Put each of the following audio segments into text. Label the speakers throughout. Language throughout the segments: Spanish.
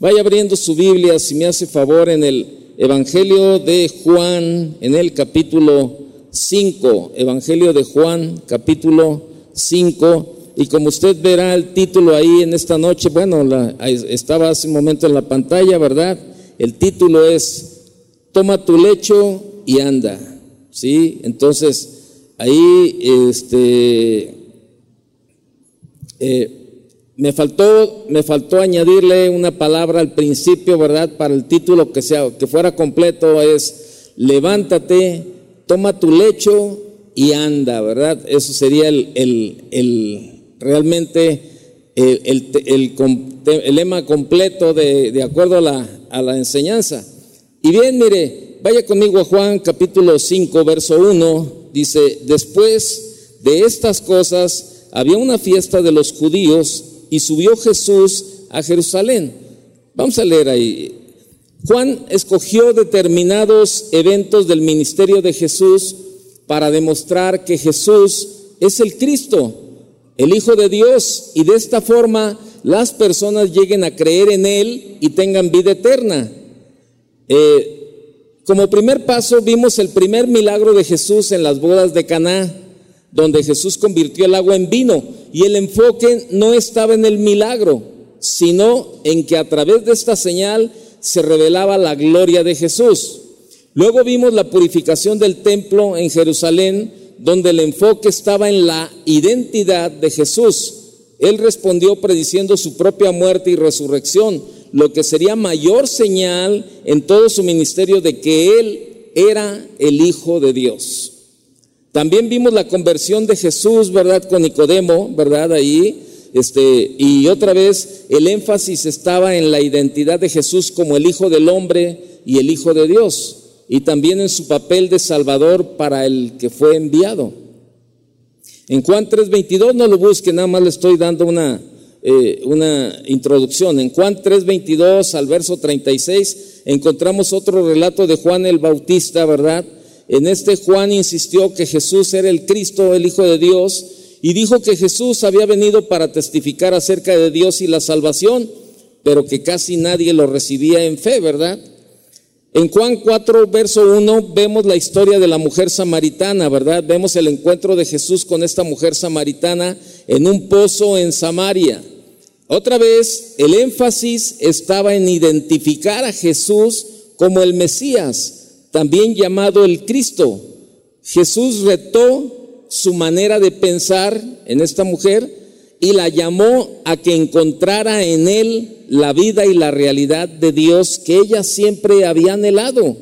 Speaker 1: Vaya abriendo su Biblia, si me hace favor, en el Evangelio de Juan, en el capítulo 5, Evangelio de Juan, capítulo 5. Y como usted verá el título ahí en esta noche, bueno, estaba hace un momento en la pantalla, ¿verdad? El título es Toma tu lecho y anda. ¿Sí? Entonces, ahí este, eh, me, faltó, me faltó añadirle una palabra al principio, ¿verdad? Para el título que, sea, que fuera completo es levántate, toma tu lecho y anda, ¿verdad? Eso sería el, el realmente el, el, lema completo de, de acuerdo a la, a la, enseñanza. Y bien, mire, vaya conmigo a Juan capítulo 5, verso 1, dice, después de estas cosas había una fiesta de los judíos y subió Jesús a Jerusalén. Vamos a leer ahí. Juan escogió determinados eventos del ministerio de Jesús para demostrar que Jesús es el Cristo, el Hijo de Dios, y de esta forma las personas lleguen a creer en Él y tengan vida eterna. Eh, como primer paso vimos el primer milagro de Jesús en las bodas de Caná, donde Jesús convirtió el agua en vino, y el enfoque no estaba en el milagro, sino en que a través de esta señal se revelaba la gloria de Jesús. Luego vimos la purificación del templo en Jerusalén, donde el enfoque estaba en la identidad de Jesús. Él respondió prediciendo su propia muerte y resurrección, lo que sería mayor señal en todo su ministerio de que Él era el Hijo de Dios. También vimos la conversión de Jesús, ¿verdad? Con Nicodemo, ¿verdad? Ahí. Este, y otra vez el énfasis estaba en la identidad de Jesús como el Hijo del Hombre y el Hijo de Dios y también en su papel de Salvador para el que fue enviado. En Juan 3:22 no lo busque, nada más le estoy dando una, eh, una introducción. En Juan 3:22 al verso 36 encontramos otro relato de Juan el Bautista, ¿verdad? En este Juan insistió que Jesús era el Cristo, el Hijo de Dios, y dijo que Jesús había venido para testificar acerca de Dios y la salvación, pero que casi nadie lo recibía en fe, ¿verdad? En Juan 4, verso 1, vemos la historia de la mujer samaritana, ¿verdad? Vemos el encuentro de Jesús con esta mujer samaritana en un pozo en Samaria. Otra vez, el énfasis estaba en identificar a Jesús como el Mesías, también llamado el Cristo. Jesús retó su manera de pensar en esta mujer y la llamó a que encontrara en él la vida y la realidad de Dios que ella siempre había anhelado.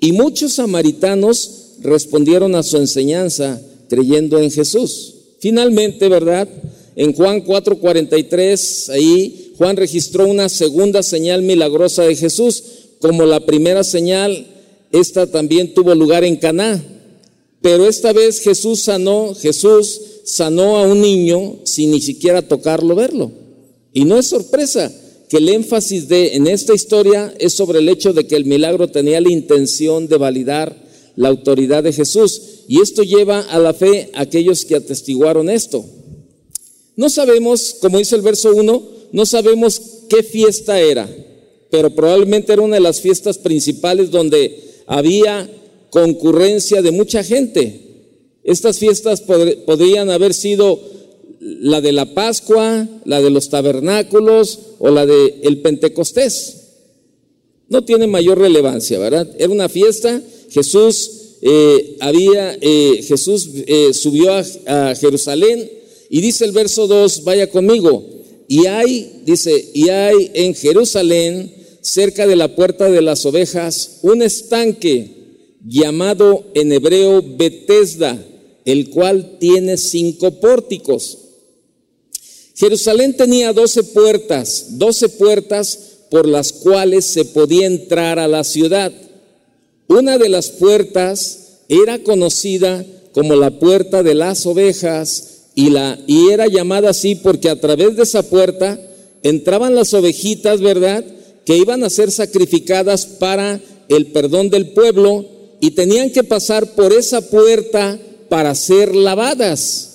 Speaker 1: Y muchos samaritanos respondieron a su enseñanza creyendo en Jesús. Finalmente, ¿verdad? En Juan 4:43, ahí Juan registró una segunda señal milagrosa de Jesús. Como la primera señal, esta también tuvo lugar en Caná. Pero esta vez Jesús sanó, Jesús sanó a un niño sin ni siquiera tocarlo, verlo. Y no es sorpresa que el énfasis de en esta historia es sobre el hecho de que el milagro tenía la intención de validar la autoridad de Jesús. Y esto lleva a la fe a aquellos que atestiguaron esto. No sabemos, como dice el verso 1, no sabemos qué fiesta era, pero probablemente era una de las fiestas principales donde había concurrencia de mucha gente. Estas fiestas podrían haber sido la de la Pascua, la de los tabernáculos o la de el Pentecostés. No tiene mayor relevancia, ¿verdad? Era una fiesta, Jesús eh, había, eh, Jesús eh, subió a, a Jerusalén y dice el verso 2, vaya conmigo, y hay, dice, y hay en Jerusalén, cerca de la puerta de las ovejas, un estanque llamado en hebreo Betesda, el cual tiene cinco pórticos. Jerusalén tenía doce puertas, doce puertas por las cuales se podía entrar a la ciudad. Una de las puertas era conocida como la puerta de las ovejas y, la, y era llamada así porque a través de esa puerta entraban las ovejitas, ¿verdad? Que iban a ser sacrificadas para el perdón del pueblo y tenían que pasar por esa puerta para ser lavadas.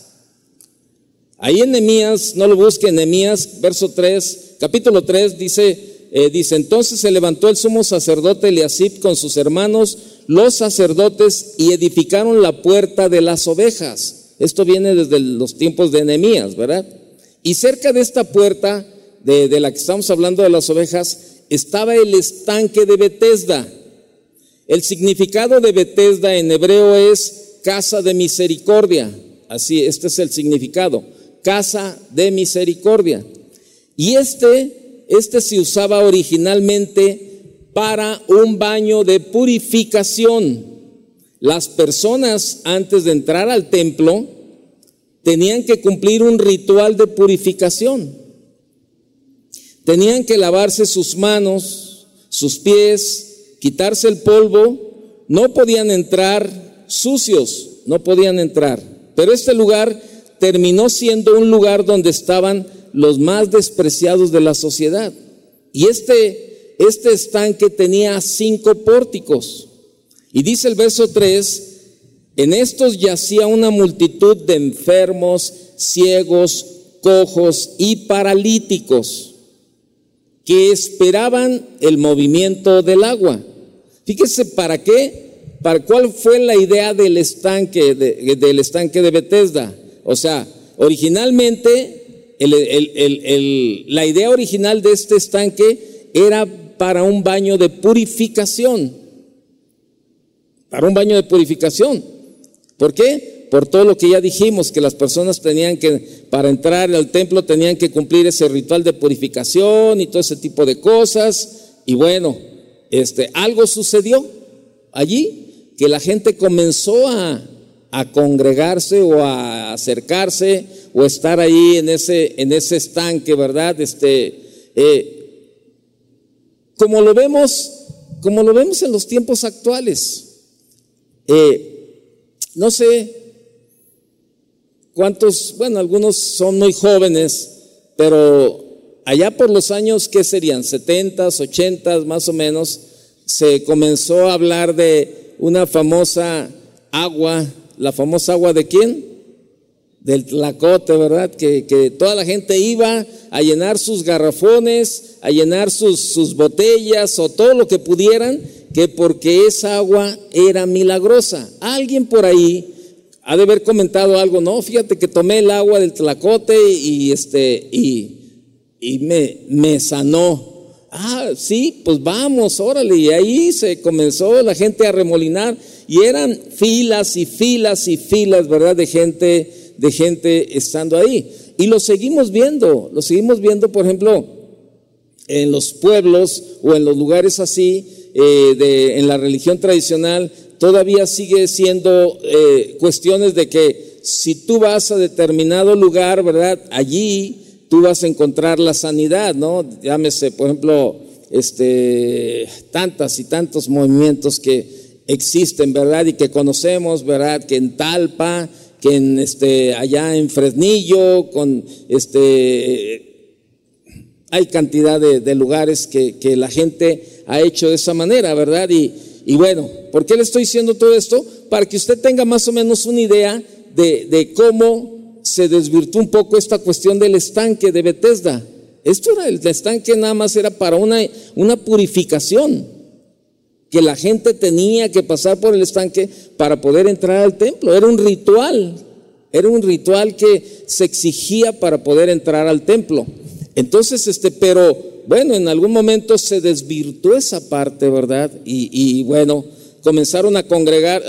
Speaker 1: Ahí en Nehemías, no lo busquen, Nehemías, verso 3, capítulo 3, dice, eh, dice, entonces se levantó el sumo sacerdote Eliasib con sus hermanos, los sacerdotes, y edificaron la puerta de las ovejas. Esto viene desde los tiempos de Enemías, ¿verdad? Y cerca de esta puerta, de la que estamos hablando de las ovejas, estaba el estanque de Betesda. El significado de Betesda en hebreo es casa de misericordia. Así, este es el significado, casa de misericordia. Y este este se usaba originalmente para un baño de purificación. Las personas antes de entrar al templo tenían que cumplir un ritual de purificación. Tenían que lavarse sus manos, sus pies, quitarse el polvo. No podían entrar sucios, no podían entrar. Pero este lugar terminó siendo un lugar donde estaban los más despreciados de la sociedad. Y este, este estanque tenía cinco pórticos. Y dice el verso 3, en estos yacía una multitud de enfermos, ciegos, cojos y paralíticos que esperaban el movimiento del agua. Fíjese para qué, para cuál fue la idea del estanque de, del estanque de Bethesda. O sea, originalmente la idea original de este estanque era para un baño de purificación. Para un baño de purificación. ¿Por qué? Por todo lo que ya dijimos, que las personas tenían que, para entrar al templo, tenían que cumplir ese ritual de purificación y todo ese tipo de cosas. Y bueno, este, algo sucedió allí, que la gente comenzó a, a congregarse o a acercarse o estar ahí en ese, en ese estanque, ¿verdad? Este, eh, como lo vemos, como lo vemos en los tiempos actuales. Eh, no sé cuántos, bueno, algunos son muy jóvenes, pero allá por los años, ¿qué serían? 70, 80 más o menos, se comenzó a hablar de una famosa agua la famosa agua de quién? Del Tlacote, ¿verdad? Que, que toda la gente iba a llenar sus garrafones, a llenar sus, sus botellas o todo lo que pudieran, que porque esa agua era milagrosa. Alguien por ahí ha de haber comentado algo, no, fíjate que tomé el agua del Tlacote y, este, y, y me, me sanó. Ah, sí, pues vamos, órale. Y ahí se comenzó la gente a remolinar y eran filas y filas y filas, ¿verdad? De gente, de gente estando ahí. Y lo seguimos viendo, lo seguimos viendo, por ejemplo, en los pueblos o en los lugares así, eh, de, en la religión tradicional, todavía sigue siendo eh, cuestiones de que si tú vas a determinado lugar, ¿verdad? Allí tú vas a encontrar la sanidad, ¿no? Llámese, por ejemplo, este, tantas y tantos movimientos que existen, ¿verdad? Y que conocemos, ¿verdad? Que en Talpa, que en este, allá en Fresnillo, con este, hay cantidad de, lugares que, que, la gente ha hecho de esa manera, ¿verdad? Y, y, bueno, ¿por qué le estoy diciendo todo esto? Para que usted tenga más o menos una idea de, de cómo se desvirtuó un poco esta cuestión del estanque de Bethesda. Esto era el estanque nada más era para una, una purificación que la gente tenía que pasar por el estanque para poder entrar al templo. Era un ritual, era un ritual que se exigía para poder entrar al templo. Entonces, este, pero bueno, en algún momento se desvirtuó esa parte, ¿verdad? Y, bueno, comenzaron a congregar,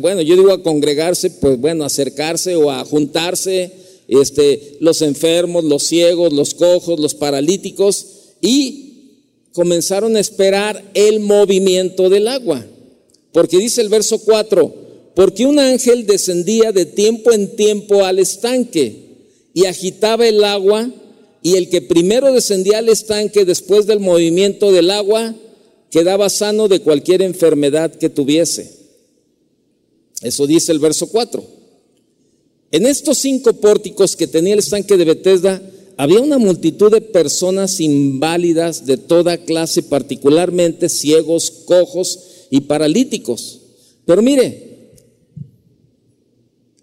Speaker 1: bueno, yo digo a congregarse, pues bueno, acercarse o a juntarse, este, los enfermos, los ciegos, los cojos, los paralíticos, y comenzaron a esperar el movimiento del agua. Porque dice el verso 4, porque un ángel descendía de tiempo en tiempo al estanque y agitaba el agua y el que primero descendía al estanque después del movimiento del agua quedaba sano de cualquier enfermedad que tuviese. Eso dice el verso 4. En estos cinco pórticos que tenía el estanque de Bethesda, había una multitud de personas inválidas de toda clase, particularmente ciegos, cojos y paralíticos. Pero mire,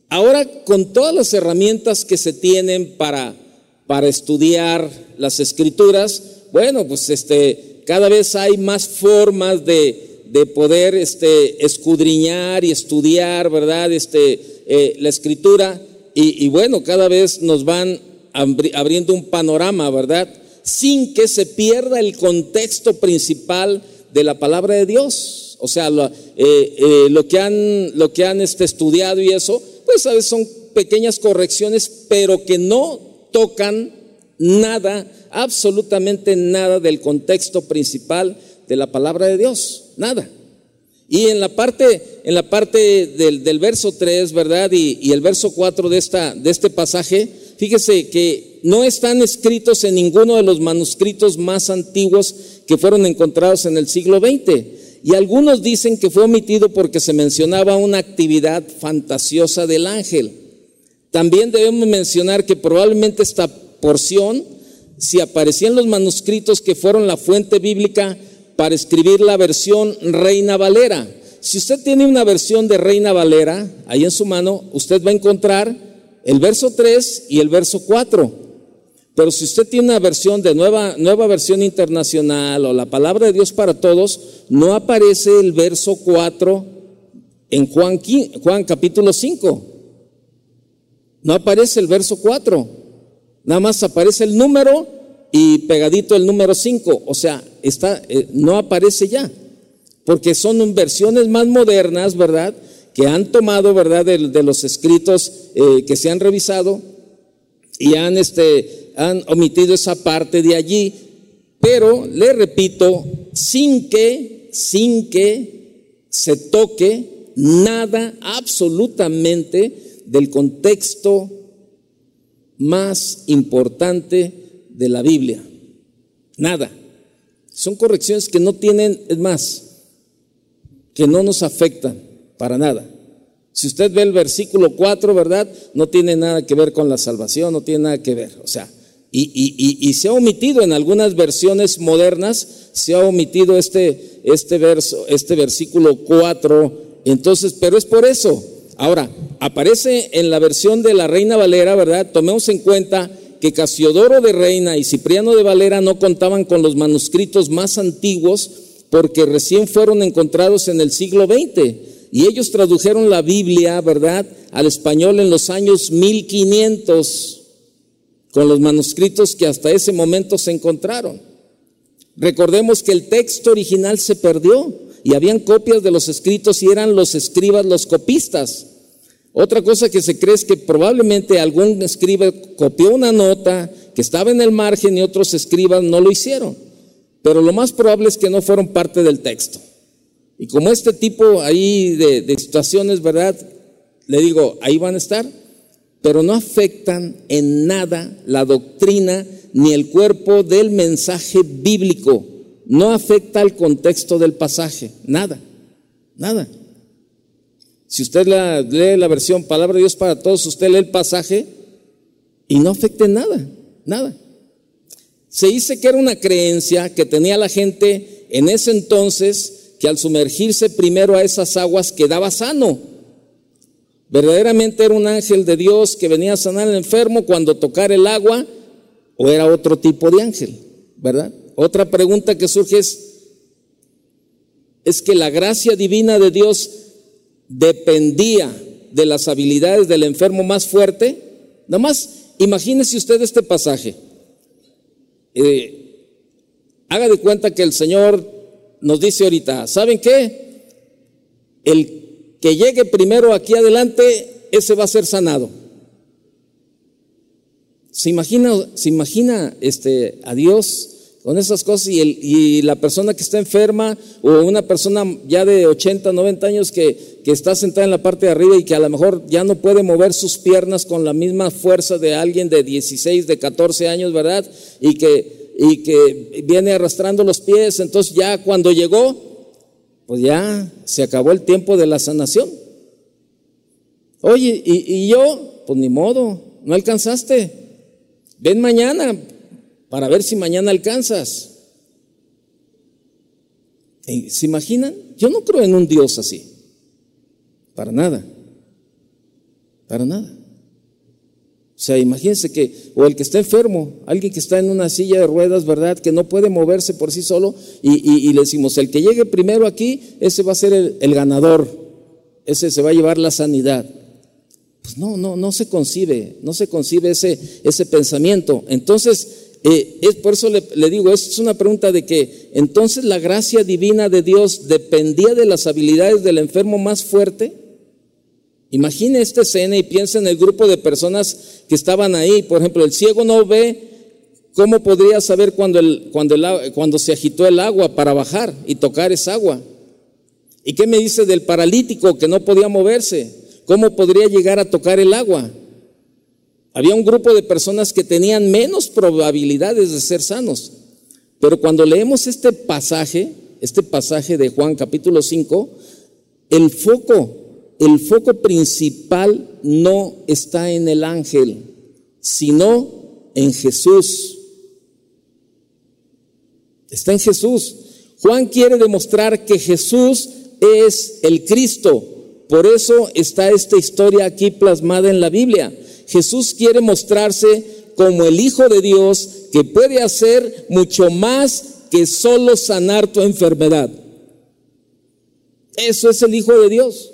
Speaker 1: ahora con todas las herramientas que se tienen para, para estudiar las escrituras, Bueno, pues este, cada vez hay más formas de, poder este, escudriñar y estudiar, ¿verdad? Este, eh, la escritura. Y, y, bueno, cada vez nos van abriendo un panorama, ¿verdad? Sin que se pierda el contexto principal de la palabra de Dios. O sea, lo, eh, eh, lo que han, lo que han este, estudiado y eso, pues a veces son pequeñas correcciones, pero que no tocan nada, absolutamente nada del contexto principal de la palabra de Dios, nada. Y en la parte, en la parte del, del verso 3, ¿verdad? Y, el verso 4 de, esta, de este pasaje, fíjese que no están escritos en ninguno de los manuscritos más antiguos que fueron encontrados en el siglo XX. Y algunos dicen que fue omitido porque se mencionaba una actividad fantasiosa del ángel. También debemos mencionar que probablemente esta porción, si aparecía en los manuscritos que fueron la fuente bíblica para escribir la versión Reina Valera. Si usted tiene una versión de Reina Valera ahí en su mano, usted va a encontrar el verso 3 y el verso 4. Pero si usted tiene una versión de nueva, nueva versión internacional o la palabra de Dios para todos, no aparece el verso 4 en Juan, Juan capítulo 5. No aparece el verso 4. Nada más aparece el número y pegadito el número 5. O sea, está, eh, no aparece ya. Porque son versiones más modernas, ¿verdad? Que han tomado, ¿verdad? De, los escritos eh, que se han revisado y han este, han omitido esa parte de allí, pero le repito, sin que, sin que se toque nada absolutamente del contexto más importante de la Biblia. Nada. Son correcciones que no tienen, más, que no nos afectan para nada. Si usted ve el versículo 4, ¿verdad? No tiene nada que ver con la salvación, no tiene nada que ver. O sea, y, se ha omitido en algunas versiones modernas, se ha omitido este, este, verso, este versículo 4. Entonces, pero es por eso. Ahora, aparece en la versión de la Reina Valera, ¿verdad? Tomemos en cuenta que Casiodoro de Reina y Cipriano de Valera no contaban con los manuscritos más antiguos porque recién fueron encontrados en el siglo XX. Y ellos tradujeron la Biblia, ¿verdad?, al español en los años 1500 con los manuscritos que hasta ese momento se encontraron. Recordemos que el texto original se perdió y habían copias de los escritos y eran los escribas los copistas. Otra cosa que se cree es que probablemente algún escriba copió una nota que estaba en el margen y otros escribas no lo hicieron. Pero lo más probable es que no fueron parte del texto. Y como este tipo ahí de, de situaciones, ¿verdad? Le digo, ahí van a estar pero no afectan en nada la doctrina ni el cuerpo del mensaje bíblico. No afecta el contexto del pasaje, nada, nada. Si usted lee la versión Palabra de Dios para todos, usted lee el pasaje y no afecta nada, nada. Se dice que era una creencia que tenía la gente en ese entonces que al sumergirse primero a esas aguas quedaba sano verdaderamente era un ángel de Dios que venía a sanar al enfermo cuando tocara el agua o era otro tipo de ángel, ¿verdad? Otra pregunta que surge es, es que la gracia divina de Dios dependía de las habilidades del enfermo más fuerte. Nada más imagínese usted este pasaje. Eh, haga de cuenta que el Señor nos dice ahorita, ¿saben qué? El que llegue primero aquí adelante, ese va a ser sanado. ¿Se imagina, se imagina este, a Dios con esas cosas y, y, la persona que está enferma o una persona ya de 80, 90 años que, está sentada en la parte de arriba y que a lo mejor ya no puede mover sus piernas con la misma fuerza de alguien de 16, de 14 años, ¿verdad? Y que, y que viene arrastrando los pies, entonces ya cuando llegó, pues ya se acabó el tiempo de la sanación. Oye, y, yo, pues ni modo, no alcanzaste. Ven mañana para ver si mañana alcanzas. ¿Se imaginan? Yo no creo en un Dios así. Para nada. Para nada. O sea, imagínense que, o el que está enfermo, alguien que está en una silla de ruedas, ¿verdad? Que no puede moverse por sí solo, y, le decimos, el que llegue primero aquí, ese va a ser el, ganador, ese se va a llevar la sanidad. Pues no, no, no se concibe, no se concibe ese, ese pensamiento. Entonces, eh, es por eso le, le digo, es una pregunta de que entonces la gracia divina de Dios dependía de las habilidades del enfermo más fuerte. Imagine esta escena y piensa en el grupo de personas que estaban ahí. Por ejemplo, el ciego no ve, ¿cómo podría saber cuando, el, cuando, el, cuando se agitó el agua para bajar y tocar esa agua? ¿Y qué me dice del paralítico que no podía moverse? ¿Cómo podría llegar a tocar el agua? Había un grupo de personas que tenían menos probabilidades de ser sanos. Pero cuando leemos este pasaje, este pasaje de Juan capítulo 5, el foco el foco principal no está en el ángel, sino en Jesús. Está en Jesús. Juan quiere demostrar que Jesús es el Cristo. Por eso está esta historia aquí plasmada en la Biblia. Jesús quiere mostrarse como el Hijo de Dios que puede hacer mucho más que solo sanar tu enfermedad. Eso es el Hijo de Dios.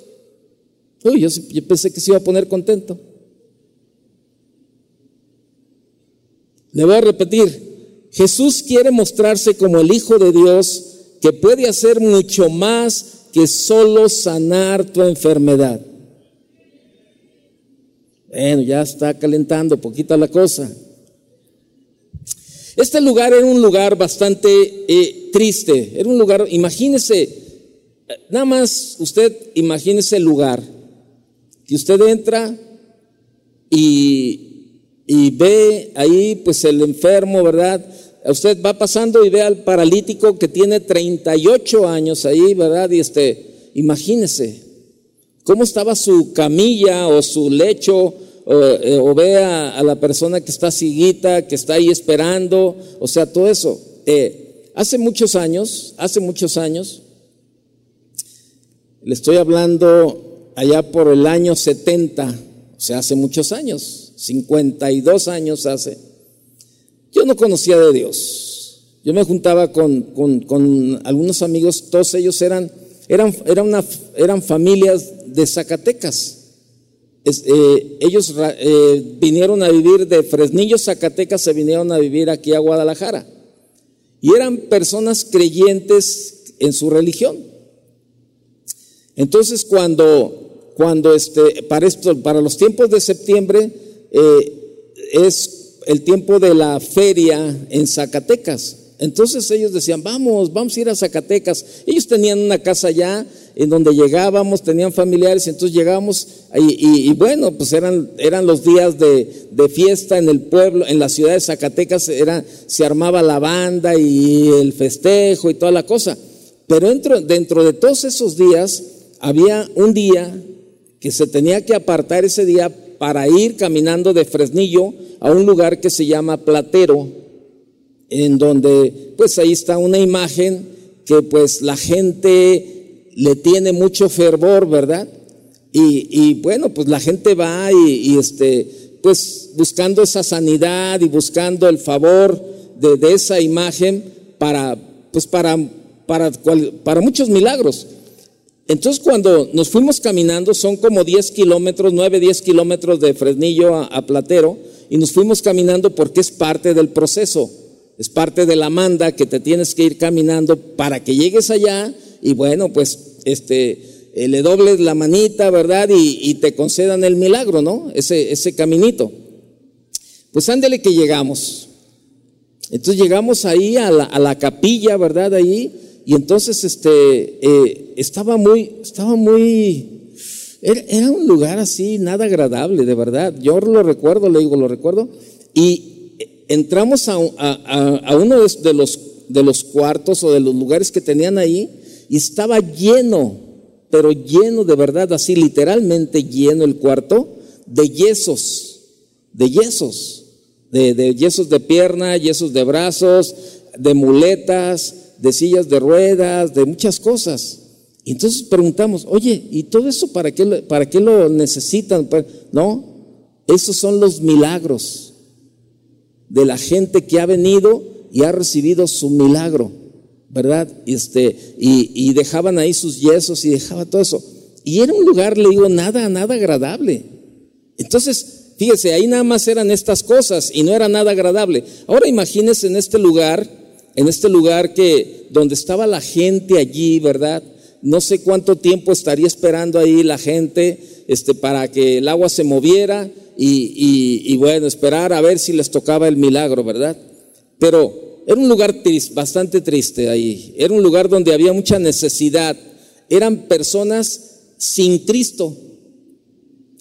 Speaker 1: Uy, yo, pensé que se iba a poner contento. Le voy a repetir, Jesús quiere mostrarse como el Hijo de Dios que puede hacer mucho más que solo sanar tu enfermedad. Bueno, ya está calentando poquita la cosa. Este lugar era un lugar bastante eh, triste, era un lugar, imagínese, nada más usted imagínese el lugar que usted entra y, y ve ahí pues el enfermo, ¿verdad? Usted va pasando y ve al paralítico que tiene 38 años ahí, ¿verdad? Y este, imagínese cómo estaba su camilla o su lecho, o, eh, ve a, la persona que está ciguita, que está ahí esperando, o sea, todo eso. Eh, hace muchos años, hace muchos años, le estoy hablando allá por el año 70, o sea, hace muchos años, 52 años hace, yo no conocía de Dios. Yo me juntaba con, con, algunos amigos, todos ellos eran, eran, una, eran familias de Zacatecas. Eh, ellos eh, vinieron a vivir de Fresnillo, Zacatecas, se vinieron a vivir aquí a Guadalajara. Y eran personas creyentes en su religión. Entonces, cuando cuando este, para, esto, para los tiempos de septiembre eh, es el tiempo de la feria en Zacatecas. Entonces ellos decían, vamos, vamos a ir a Zacatecas. Ellos tenían una casa allá en donde llegábamos, tenían familiares, entonces llegábamos y, bueno, pues eran, eran los días de, de, fiesta en el pueblo, en la ciudad de Zacatecas, era, se armaba la banda y el festejo y toda la cosa. Pero dentro, dentro de todos esos días había un día que se tenía que apartar ese día para ir caminando de Fresnillo a un lugar que se llama Platero, en donde pues ahí está una imagen que pues la gente le tiene mucho fervor, ¿verdad? Y, bueno, pues la gente va y, este, pues buscando esa sanidad y buscando el favor de, esa imagen para, pues para, para, para muchos milagros. Entonces cuando nos fuimos caminando, son como 10 kilómetros, 9, 10 kilómetros de Fresnillo a, Platero, y nos fuimos caminando porque es parte del proceso, es parte de la manda que te tienes que ir caminando para que llegues allá y bueno, pues este, eh, le dobles la manita, ¿verdad? Y, te concedan el milagro, ¿no? Ese, ese caminito. Pues ándele que llegamos. Entonces llegamos ahí a la, a la capilla, ¿verdad? Ahí y entonces este, eh, estaba muy, estaba muy, era, un lugar así, nada agradable, de verdad. Yo lo recuerdo, le digo, lo recuerdo. Y entramos a, uno de los, de los cuartos o de los lugares que tenían ahí y estaba lleno, pero lleno de verdad, así literalmente lleno el cuarto de yesos, de yesos, de, yesos de pierna, yesos de brazos, de muletas, de sillas de ruedas, de muchas cosas. Y entonces preguntamos, oye, ¿y todo eso para qué, para qué lo necesitan? No, Esos son los milagros de la gente que ha venido y ha recibido su milagro, ¿verdad? Este, y, y dejaban ahí sus yesos y dejaba todo eso. Y era un lugar, le digo, nada, nada agradable. Entonces, fíjese, ahí nada más eran estas cosas y no era nada agradable. Ahora imagínese en este lugar, en este lugar que donde estaba la gente allí, ¿verdad? No sé cuánto tiempo estaría esperando ahí la gente este, para que el agua se moviera y, bueno, esperar a ver si les tocaba el milagro, ¿verdad? Pero era un lugar bastante triste ahí, era un lugar donde había mucha necesidad, eran personas sin Cristo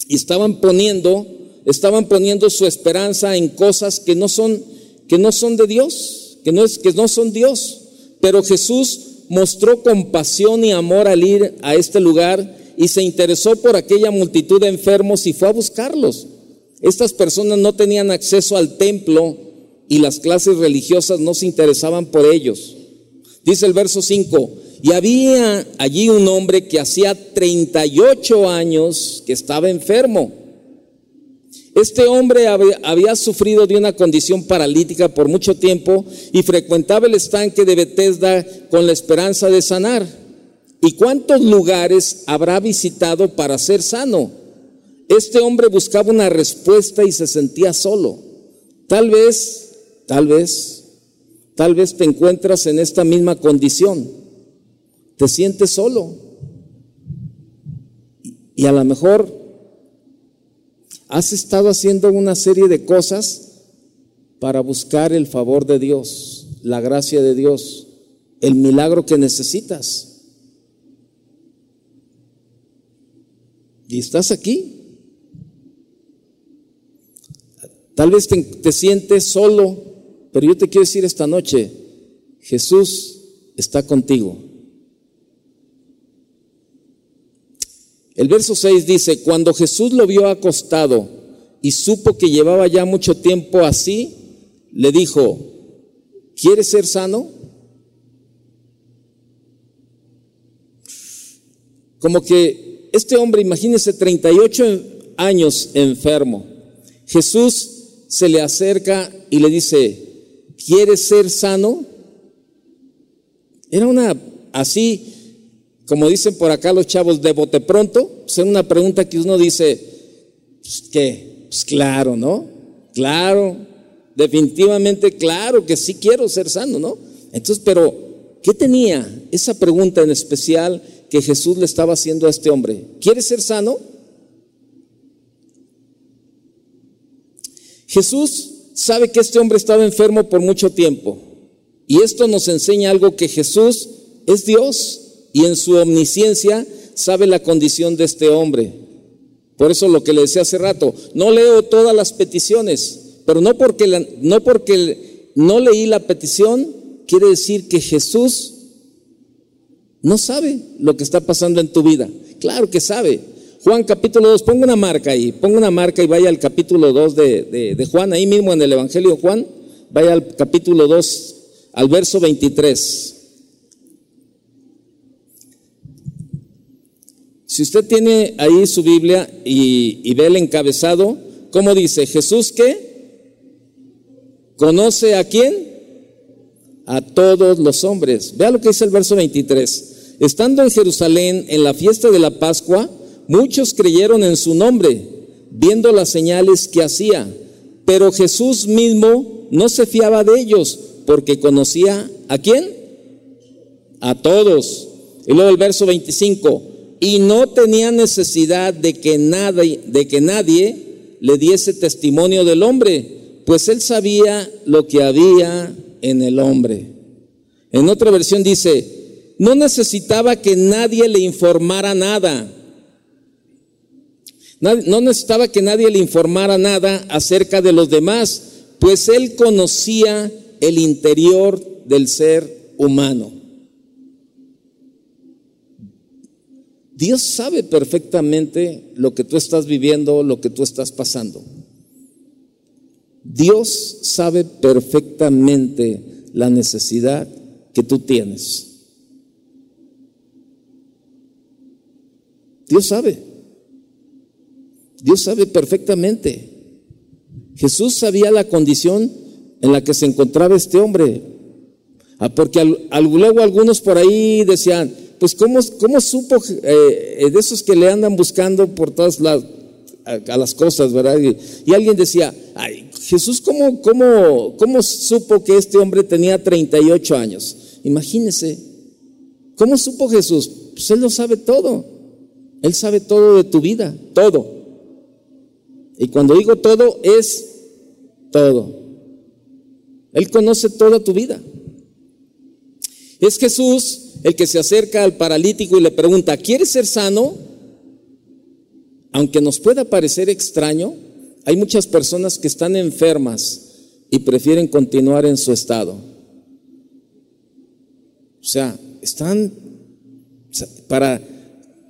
Speaker 1: y estaban poniendo, estaban poniendo su esperanza en cosas que no son, que no son de Dios, que no, es, que no son Dios. Pero Jesús mostró compasión y amor al ir a este lugar y se interesó por aquella multitud de enfermos y fue a buscarlos. Estas personas no tenían acceso al templo y las clases religiosas no se interesaban por ellos. Dice el verso 5, y había allí un hombre que hacía 38 años que estaba enfermo. Este hombre había sufrido de una condición paralítica por mucho tiempo y frecuentaba el estanque de Bethesda con la esperanza de sanar. ¿Y cuántos lugares habrá visitado para ser sano? Este hombre buscaba una respuesta y se sentía solo. Tal vez, tal vez, tal vez te encuentras en esta misma condición. Te sientes solo. Y a lo mejor has estado haciendo una serie de cosas para buscar el favor de Dios, la gracia de Dios, el milagro que necesitas. Y estás aquí. Tal vez te, sientes solo, pero yo te quiero decir esta noche, Jesús está contigo. El verso 6 dice, cuando Jesús lo vio acostado y supo que llevaba ya mucho tiempo así, le dijo, ¿quieres ser sano? Como que este hombre, imagínese, 38 años enfermo. Jesús se le acerca y le dice, ¿quieres ser sano? Era una así, como dicen por acá los chavos, de bote pronto, pues era una pregunta que uno dice, pues, ¿qué? Pues claro, ¿no? Claro, definitivamente claro que sí quiero ser sano, ¿no? Entonces, pero, ¿qué tenía esa pregunta en especial que Jesús le estaba haciendo a este hombre? ¿Quieres ser sano? Jesús sabe que este hombre estaba enfermo por mucho tiempo. Y esto nos enseña algo que Jesús es Dios y en su omnisciencia sabe la condición de este hombre. Por eso lo que le decía hace rato, no leo todas las peticiones, pero no porque, no, porque no leí la petición, quiere decir que Jesús no sabe lo que está pasando en tu vida. Claro que sabe, Juan capítulo 2, ponga una marca ahí, ponga una marca y vaya al capítulo 2 de, de, Juan, ahí mismo en el Evangelio de Juan, vaya al capítulo 2, al verso 23. Si usted tiene ahí su Biblia y, y ve el encabezado, ¿cómo dice? Jesús qué? ¿Conoce a quién? A todos los hombres. Vea lo que dice el verso 23. Estando en Jerusalén en la fiesta de la Pascua, Muchos creyeron en su nombre, viendo las señales que hacía, pero Jesús mismo no se fiaba de ellos, porque conocía a quién? A todos. Y luego el verso 25, y no tenía necesidad de que nadie, de que nadie le diese testimonio del hombre, pues él sabía lo que había en el hombre. En otra versión dice, no necesitaba que nadie le informara nada no necesitaba que nadie le informara nada acerca de los demás, pues él conocía el interior del ser humano. Dios sabe perfectamente lo que tú estás viviendo, lo que tú estás pasando. Dios sabe perfectamente la necesidad que tú tienes. Dios sabe. Dios sabe perfectamente. Jesús sabía la condición en la que se encontraba este hombre. Ah, porque luego algunos por ahí decían, pues ¿cómo, cómo supo eh, de esos que le andan buscando por todas las, a, las cosas, ¿verdad? Y, alguien decía, ay, Jesús, ¿cómo, cómo, ¿cómo supo que este hombre tenía 38 años? Imagínese, ¿cómo supo Jesús? Pues Él lo sabe todo. Él sabe todo de tu vida, todo. Y cuando digo todo, es todo. Él conoce toda tu vida. Es Jesús el que se acerca al paralítico y le pregunta, ¿quieres ser sano? Aunque nos pueda parecer extraño, hay muchas personas que están enfermas y prefieren continuar en su estado. O sea, están para,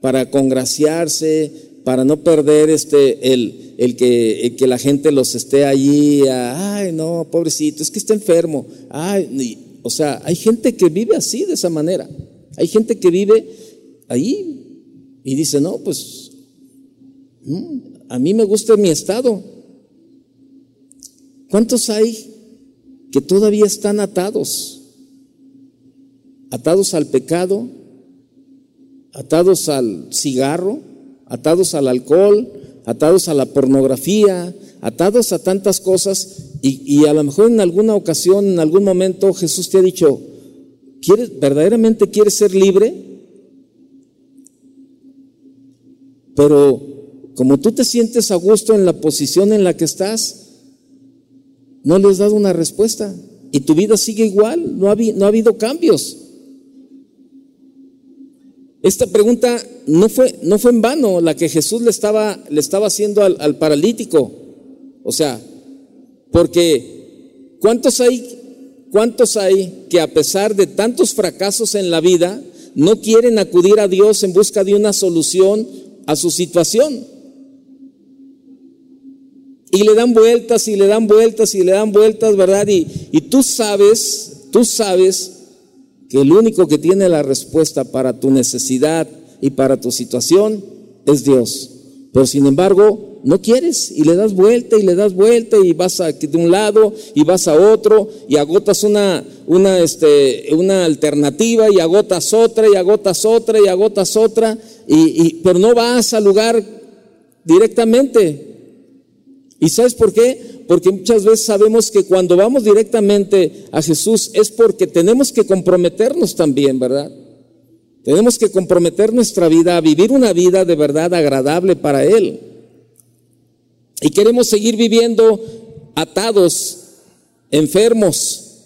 Speaker 1: para congraciarse, para no perder este, el, el, que, que la gente los esté allí, ay, no, pobrecito, es que está enfermo. Ay, o sea, hay gente que vive así, de esa manera. Hay gente que vive ahí y dice, no, pues mm, a mí me gusta mi estado. ¿Cuántos hay que todavía están atados? Atados al pecado, atados al cigarro, atados al alcohol, atados a la pornografía, atados a tantas cosas y, a lo mejor en alguna ocasión, en algún momento Jesús te ha dicho, ¿quieres, ¿verdaderamente quieres ser libre? Pero como tú te sientes a gusto en la posición en la que estás, no le has dado una respuesta y tu vida sigue igual, no ha, no ha habido cambios. Esta pregunta no fue, no fue en vano la que Jesús le estaba, le estaba haciendo al, al paralítico. O sea, porque ¿cuántos hay, cuántos hay que a pesar de tantos fracasos en la vida no quieren acudir a Dios en busca de una solución a su situación? Y le dan vueltas y le dan vueltas y le dan vueltas, ¿verdad? Y, y tú sabes, tú sabes que el único que tiene la respuesta para tu necesidad y para tu situación es Dios. Pero sin embargo, no quieres y le das vuelta y le das vuelta y vas a, de un lado y vas a otro y agotas una, una, este, una alternativa y agotas otra y agotas otra y agotas otra, y, pero no vas al lugar directamente. ¿Y sabes por qué? porque muchas veces sabemos que cuando vamos directamente a Jesús es porque tenemos que comprometernos también, ¿verdad? Tenemos que comprometer nuestra vida a vivir una vida de verdad agradable para Él. Y queremos seguir viviendo atados, enfermos,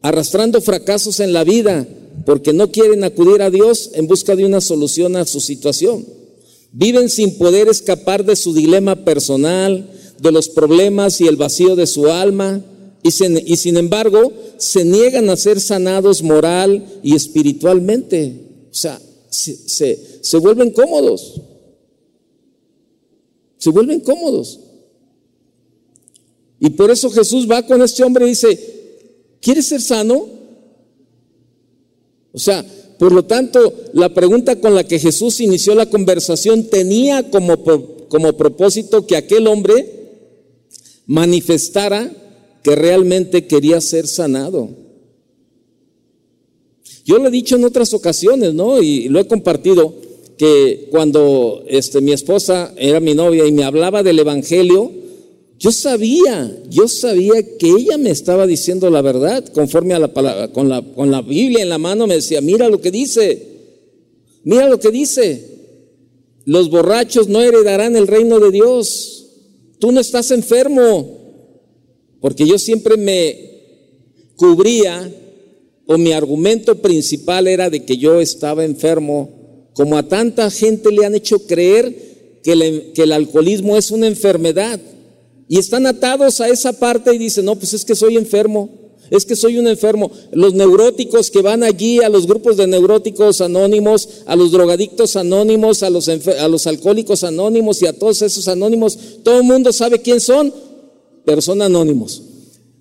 Speaker 1: arrastrando fracasos en la vida, porque no quieren acudir a Dios en busca de una solución a su situación. Viven sin poder escapar de su dilema personal, de los problemas y el vacío de su alma y, sin embargo se niegan a ser sanados moral y espiritualmente. O sea, se, se vuelven cómodos. Se vuelven cómodos. Y por eso Jesús va con este hombre y dice, ¿quieres ser sano? O sea, por lo tanto, la pregunta con la que Jesús inició la conversación tenía como, como propósito que aquel hombre manifestara que realmente quería ser sanado. Yo lo he dicho en otras ocasiones, ¿no? Y lo he compartido, que cuando este, mi esposa era mi novia y me hablaba del Evangelio, yo sabía, yo sabía que ella me estaba diciendo la verdad conforme a la palabra, con la, con la Biblia en la mano me decía, mira lo que dice, mira lo que dice, los borrachos no heredarán el reino de Dios. Tú no estás enfermo. Porque yo siempre me cubría o mi argumento principal era de que yo estaba enfermo, como a tanta gente le han hecho creer que, que el alcoholismo es una enfermedad. Y están atados a esa parte y dicen, no, pues es que soy enfermo, es que soy un enfermo. Los neuróticos que van allí, a los grupos de neuróticos anónimos, a los drogadictos anónimos, a los, a los alcohólicos anónimos y a todos esos anónimos, todo el mundo sabe quién son, pero son anónimos.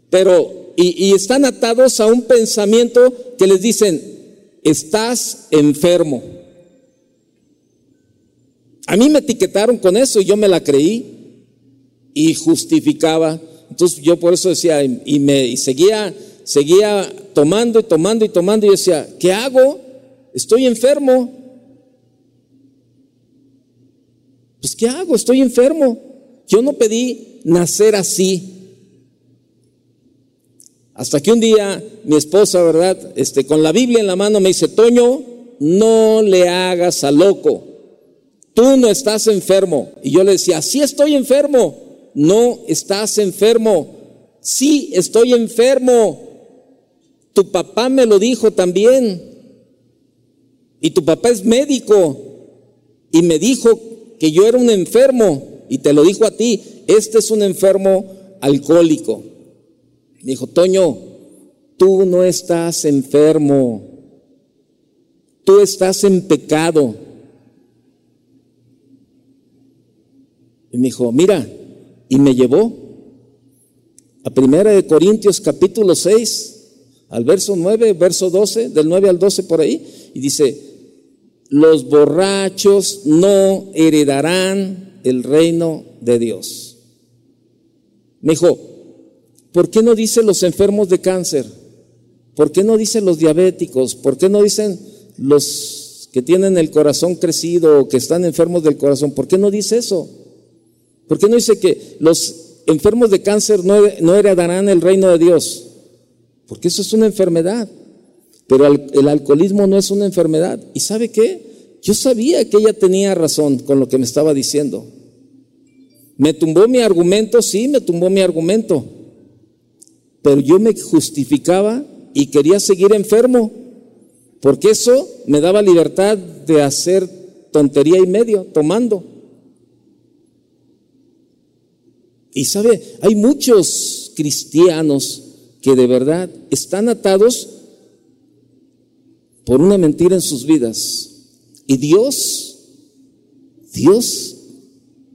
Speaker 1: Pero, y, y están atados a un pensamiento que les dicen, estás enfermo. A mí me etiquetaron con eso y yo me la creí. Y justificaba. Entonces yo por eso decía, y me y seguía, seguía tomando y tomando y tomando y decía, ¿qué hago? Estoy enfermo. Pues ¿qué hago? Estoy enfermo. Yo no pedí nacer así. Hasta que un día mi esposa, ¿verdad? Este, con la Biblia en la mano me dice, Toño, no le hagas a loco. Tú no estás enfermo. Y yo le decía, sí estoy enfermo. No estás enfermo. Sí estoy enfermo. Tu papá me lo dijo también. Y tu papá es médico. Y me dijo que yo era un enfermo. Y te lo dijo a ti. Este es un enfermo alcohólico. Dijo, Toño, tú no estás enfermo, tú estás en pecado. Y me dijo, mira, y me llevó a Primera de Corintios capítulo 6, al verso 9, verso 12, del 9 al 12 por ahí, y dice, los borrachos no heredarán el reino de Dios. Me dijo, ¿Por qué no dice los enfermos de cáncer? ¿Por qué no dice los diabéticos? ¿Por qué no dicen los que tienen el corazón crecido o que están enfermos del corazón? ¿Por qué no dice eso? ¿Por qué no dice que los enfermos de cáncer no, no heredarán el reino de Dios? Porque eso es una enfermedad. Pero el alcoholismo no es una enfermedad. ¿Y sabe qué? Yo sabía que ella tenía razón con lo que me estaba diciendo. ¿Me tumbó mi argumento? Sí, me tumbó mi argumento pero yo me justificaba y quería seguir enfermo, porque eso me daba libertad de hacer tontería y medio, tomando. Y sabe, hay muchos cristianos que de verdad están atados por una mentira en sus vidas. Y Dios, Dios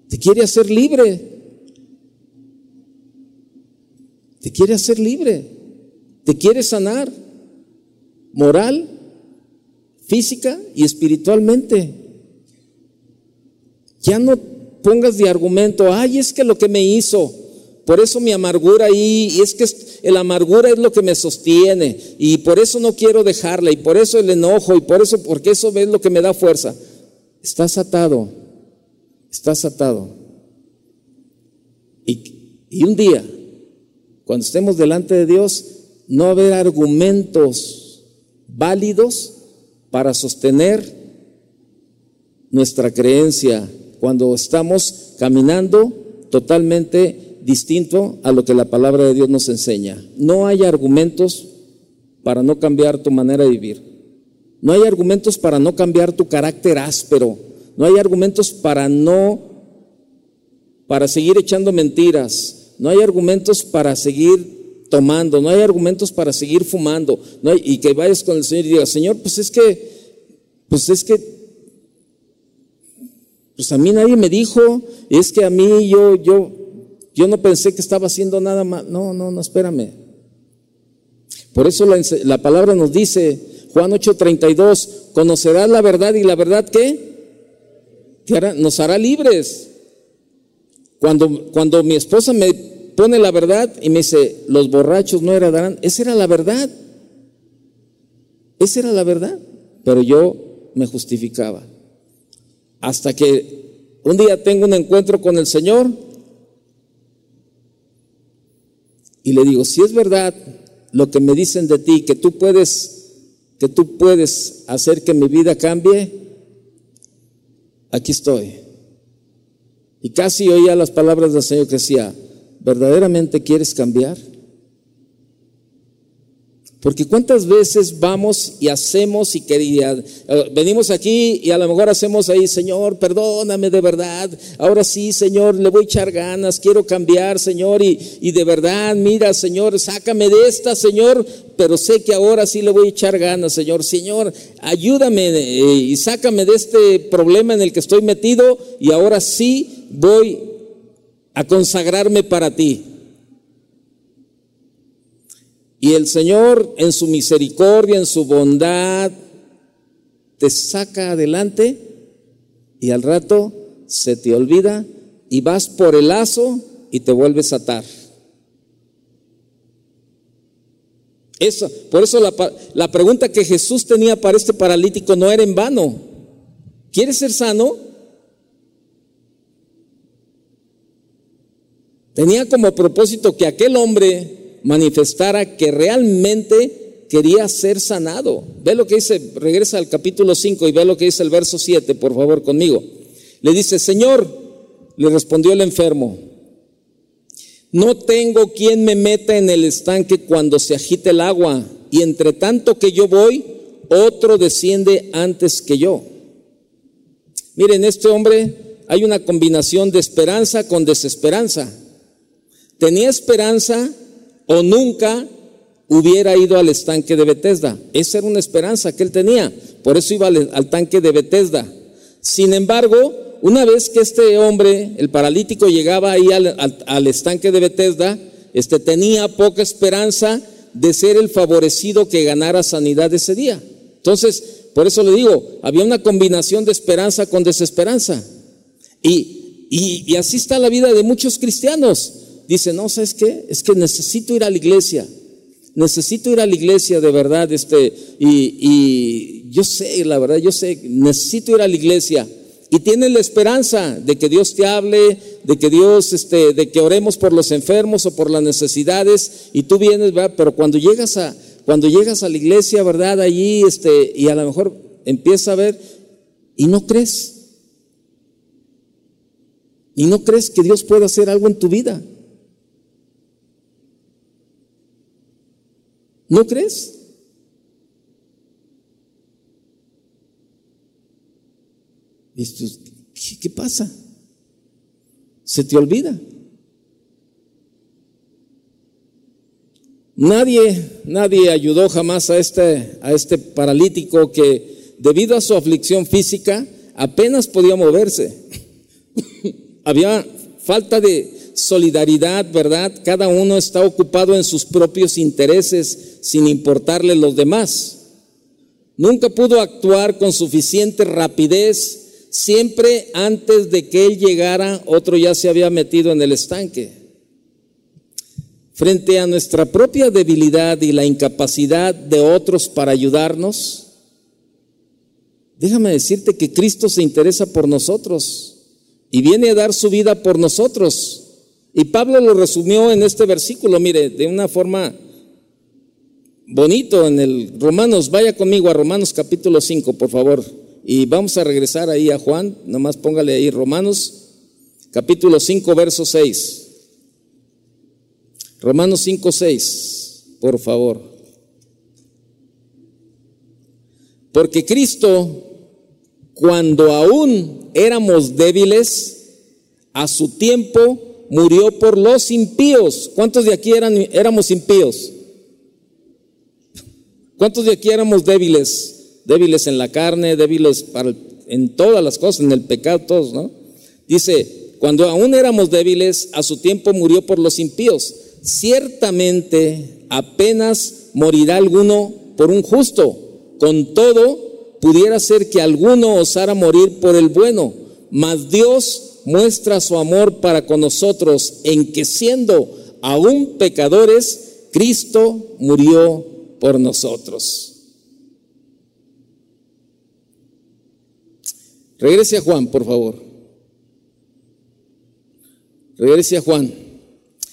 Speaker 1: te quiere hacer libre. Te quiere hacer libre, te quiere sanar, moral, física y espiritualmente. Ya no pongas de argumento, ay, es que lo que me hizo, por eso mi amargura ahí, y es que la amargura es lo que me sostiene, y por eso no quiero dejarla, y por eso el enojo, y por eso, porque eso es lo que me da fuerza. Estás atado, estás atado. Y, y un día cuando estemos delante de Dios, no haber argumentos válidos para sostener nuestra creencia cuando estamos caminando totalmente distinto a lo que la palabra de Dios nos enseña. No hay argumentos para no cambiar tu manera de vivir. No hay argumentos para no cambiar tu carácter áspero. No hay argumentos para no para seguir echando mentiras, no hay argumentos para seguir tomando, no hay argumentos para seguir fumando, no hay, y que vayas con el Señor y digas, Señor, pues es que, pues es que, pues a mí nadie me dijo, es que a mí yo, yo, yo no pensé que estaba haciendo nada mal. No, no, no, espérame. Por eso la, la palabra nos dice, Juan 8:32, conocerás la verdad y la verdad qué? nos hará libres. Cuando, cuando mi esposa me pone la verdad y me dice, los borrachos no heredarán, esa era la verdad. Esa era la verdad. Pero yo me justificaba. Hasta que un día tengo un encuentro con el Señor y le digo, si es verdad lo que me dicen de ti, que tú puedes, que tú puedes hacer que mi vida cambie, aquí estoy. Y casi oía las palabras del Señor que decía, ¿verdaderamente quieres cambiar? Porque cuántas veces vamos y hacemos y quería, eh, venimos aquí y a lo mejor hacemos ahí, Señor, perdóname de verdad, ahora sí, Señor, le voy a echar ganas, quiero cambiar, Señor, y, y de verdad, mira, Señor, sácame de esta, Señor, pero sé que ahora sí le voy a echar ganas, Señor. Señor, ayúdame eh, y sácame de este problema en el que estoy metido y ahora sí voy a consagrarme para ti. Y el Señor en su misericordia, en su bondad, te saca adelante y al rato se te olvida y vas por el lazo y te vuelves a atar. Eso, por eso la, la pregunta que Jesús tenía para este paralítico no era en vano. ¿Quieres ser sano? Tenía como propósito que aquel hombre manifestara que realmente quería ser sanado. Ve lo que dice, regresa al capítulo 5 y ve lo que dice el verso 7, por favor, conmigo. Le dice, Señor, le respondió el enfermo, no tengo quien me meta en el estanque cuando se agite el agua, y entre tanto que yo voy, otro desciende antes que yo. Miren, este hombre hay una combinación de esperanza con desesperanza. Tenía esperanza o nunca hubiera ido al estanque de Bethesda. Esa era una esperanza que él tenía. Por eso iba al, al tanque de Bethesda. Sin embargo, una vez que este hombre, el paralítico, llegaba ahí al, estanque de Bethesda, este, tenía poca esperanza de ser el favorecido que ganara sanidad ese día. Entonces, por eso le digo, había una combinación de esperanza con desesperanza. Y, así está la vida de muchos cristianos. Dice, no, ¿sabes qué? Es que necesito ir a la iglesia. Necesito ir a la iglesia de verdad. Este, y, y yo sé, la verdad, yo sé, necesito ir a la iglesia y tienes la esperanza de que Dios te hable, de que Dios, este, de que oremos por los enfermos o por las necesidades, y tú vienes, ¿verdad? Pero cuando llegas a, cuando llegas a la iglesia, ¿verdad? Allí, este, y a lo mejor empieza a ver, y no crees. Y no crees que Dios pueda hacer algo en tu vida. ¿No crees? ¿qué, pasa? Se te olvida. Nadie, nadie ayudó jamás a este, a este paralítico que debido a su aflicción física apenas podía moverse. Había falta de solidaridad, ¿verdad? Cada uno está ocupado en sus propios intereses sin importarle los demás. Nunca pudo actuar con suficiente rapidez siempre antes de que él llegara, otro ya se había metido en el estanque. Frente a nuestra propia debilidad y la incapacidad de otros para ayudarnos, déjame decirte que Cristo se interesa por nosotros y viene a dar su vida por nosotros. Y Pablo lo resumió en este versículo, mire, de una forma bonito en el Romanos, vaya conmigo a Romanos capítulo 5, por favor. Y vamos a regresar ahí a Juan, nomás póngale ahí Romanos capítulo 5, verso 6. Romanos 5, 6, por favor. Porque Cristo, cuando aún éramos débiles, a su tiempo murió por los impíos. ¿Cuántos de aquí eran, éramos impíos? ¿Cuántos de aquí éramos débiles? débiles en la carne, débiles en todas las cosas, en el pecado, todos, ¿no? Dice, cuando aún éramos débiles, a su tiempo murió por los impíos. Ciertamente apenas morirá alguno por un justo. Con todo, pudiera ser que alguno osara morir por el bueno, mas Dios muestra su amor para con nosotros en que siendo aún pecadores, Cristo murió por nosotros. Regrese a Juan, por favor. Regrese a Juan.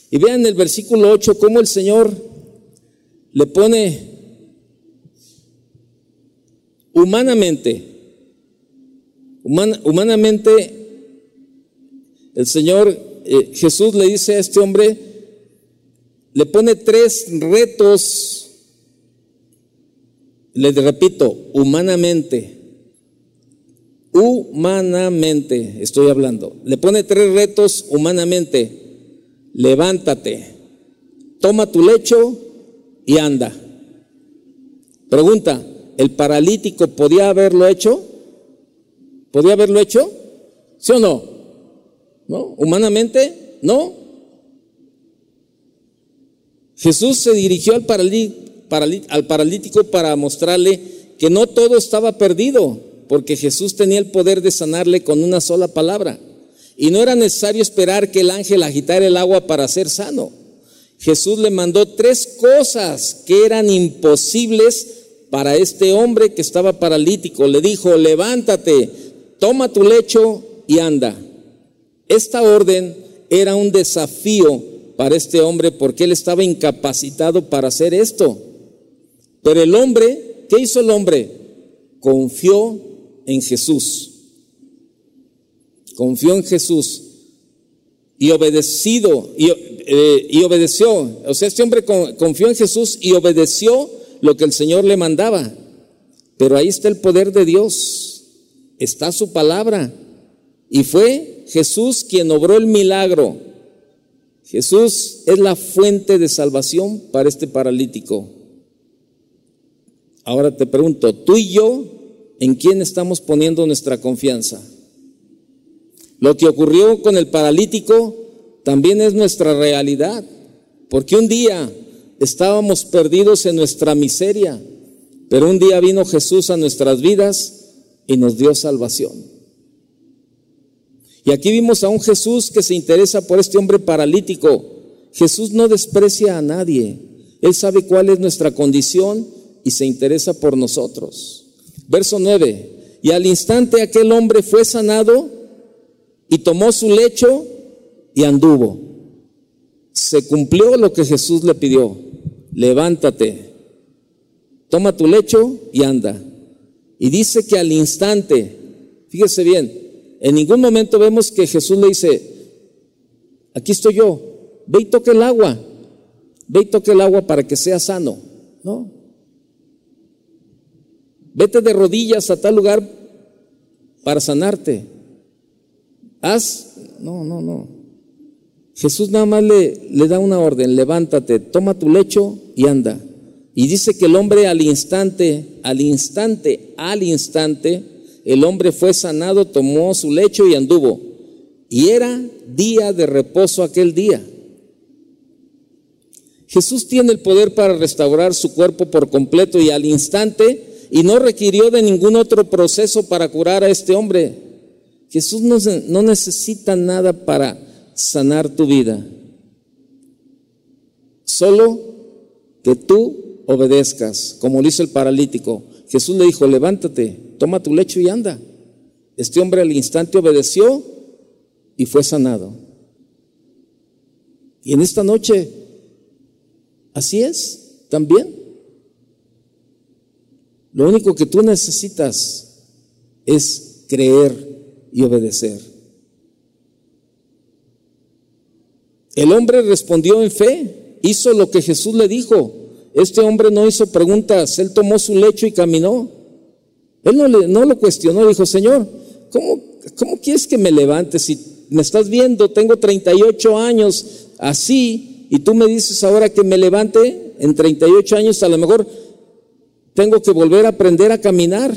Speaker 1: Y vean el versículo 8 cómo el Señor le pone humanamente, humanamente, el Señor eh, Jesús le dice a este hombre, le pone tres retos, le repito, humanamente humanamente, estoy hablando. Le pone tres retos humanamente. Levántate, toma tu lecho y anda. Pregunta, ¿el paralítico podía haberlo hecho? ¿Podía haberlo hecho? ¿Sí o no? ¿No? ¿Humanamente? No. Jesús se dirigió al, al paralítico para mostrarle que no todo estaba perdido porque Jesús tenía el poder de sanarle con una sola palabra. Y no era necesario esperar que el ángel agitara el agua para ser sano. Jesús le mandó tres cosas que eran imposibles para este hombre que estaba paralítico. Le dijo, levántate, toma tu lecho y anda. Esta orden era un desafío para este hombre porque él estaba incapacitado para hacer esto. Pero el hombre, ¿qué hizo el hombre? Confió en Jesús. Confió en Jesús y obedecido y, eh, obedeció. O sea, este hombre confió en Jesús y obedeció lo que el Señor le mandaba. Pero ahí está el poder de Dios, está su palabra. Y fue Jesús quien obró el milagro. Jesús es la fuente de salvación para este paralítico. Ahora te pregunto, tú y yo, ¿en quién estamos poniendo nuestra confianza? Lo que ocurrió con el paralítico también es nuestra realidad, porque un día estábamos perdidos en nuestra miseria, pero un día vino Jesús a nuestras vidas y nos dio salvación. Y aquí vimos a un Jesús que se interesa por este hombre paralítico. Jesús no desprecia a nadie. Él sabe cuál es nuestra condición y se interesa por nosotros. Verso 9. Y al instante aquel hombre fue sanado y tomó su lecho y anduvo. Se cumplió lo que Jesús le pidió levántate, toma tu lecho y anda. Y dice que al instante, fíjese bien, en ningún momento vemos que Jesús le dice, aquí estoy yo, ve y toque el agua, ve y toque el agua para que sea sano. No. Vete de rodillas a tal lugar para sanarte. Haz, no, no, no. Jesús nada más le, le da una orden, levántate, toma tu lecho y anda. Y dice que el hombre al instante, al instante, al instante, el hombre fue sanado, tomó su lecho y anduvo. Y era día de reposo aquel día. Jesús tiene el poder para restaurar su cuerpo por completo y al instante, y no requirió de ningún otro proceso para curar a este hombre. Jesús no, no necesita nada para sanar tu vida. Solo que tú obedezcas, como lo hizo el paralítico. Jesús le dijo, levántate, toma tu lecho y anda. Este hombre al instante obedeció y fue sanado. Y en esta noche, así es también. Lo único que tú necesitas es creer y obedecer. El hombre respondió en fe, hizo lo que Jesús le dijo. Este hombre no hizo preguntas, él tomó su lecho y caminó. Él no, lo cuestionó, dijo, Señor, ¿cómo, ¿cómo quieres que me levante si me estás viendo, tengo 38 años así y tú me dices ahora que me levante en 38 años, a lo mejor tengo que volver a aprender a caminar.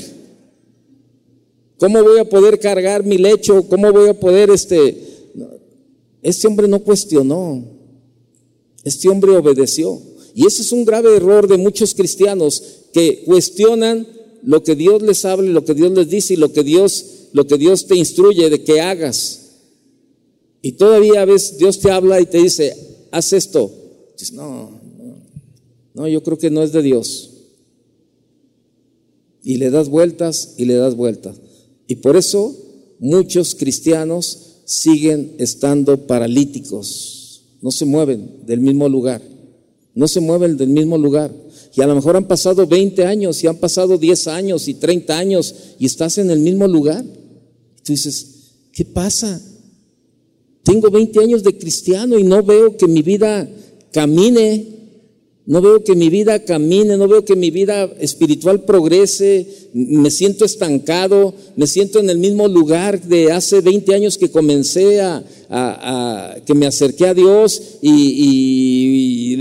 Speaker 1: ¿Cómo voy a poder cargar mi lecho? ¿Cómo voy a poder este este hombre no cuestionó, este hombre obedeció. Y ese es un grave error de muchos cristianos que cuestionan lo que Dios les habla, lo que Dios les dice y lo que Dios, lo que Dios te instruye de que hagas. Y todavía a veces Dios te habla y te dice, haz esto. Dices, no, no, no, yo creo que no es de Dios. Y le das vueltas y le das vueltas. Y por eso muchos cristianos siguen estando paralíticos, no se mueven del mismo lugar, no se mueven del mismo lugar. Y a lo mejor han pasado 20 años y han pasado 10 años y 30 años y estás en el mismo lugar. tú dices, ¿qué pasa? Tengo 20 años de cristiano y no veo que mi vida camine no veo que mi vida camine, no veo que mi vida espiritual progrese, me siento estancado, me siento en el mismo lugar de hace 20 años que comencé a, que me acerqué a Dios y,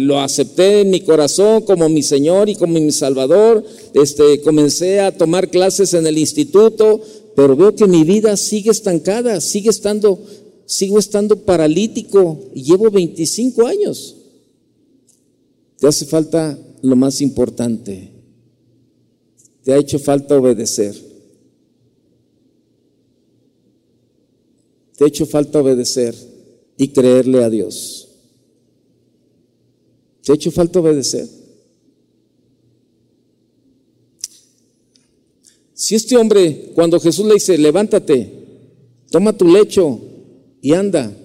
Speaker 1: lo acepté en mi corazón como mi Señor y como mi Salvador. Este, comencé a tomar clases en el instituto, pero veo que mi vida sigue estancada, sigue estando, sigo estando paralítico y llevo 25 años. Te hace falta lo más importante. Te ha hecho falta obedecer. te ha hecho falta obedecer y creerle a Dios? ¿Te ha hecho falta obedecer? Si este hombre, cuando Jesús le dice, levántate, toma tu lecho y anda,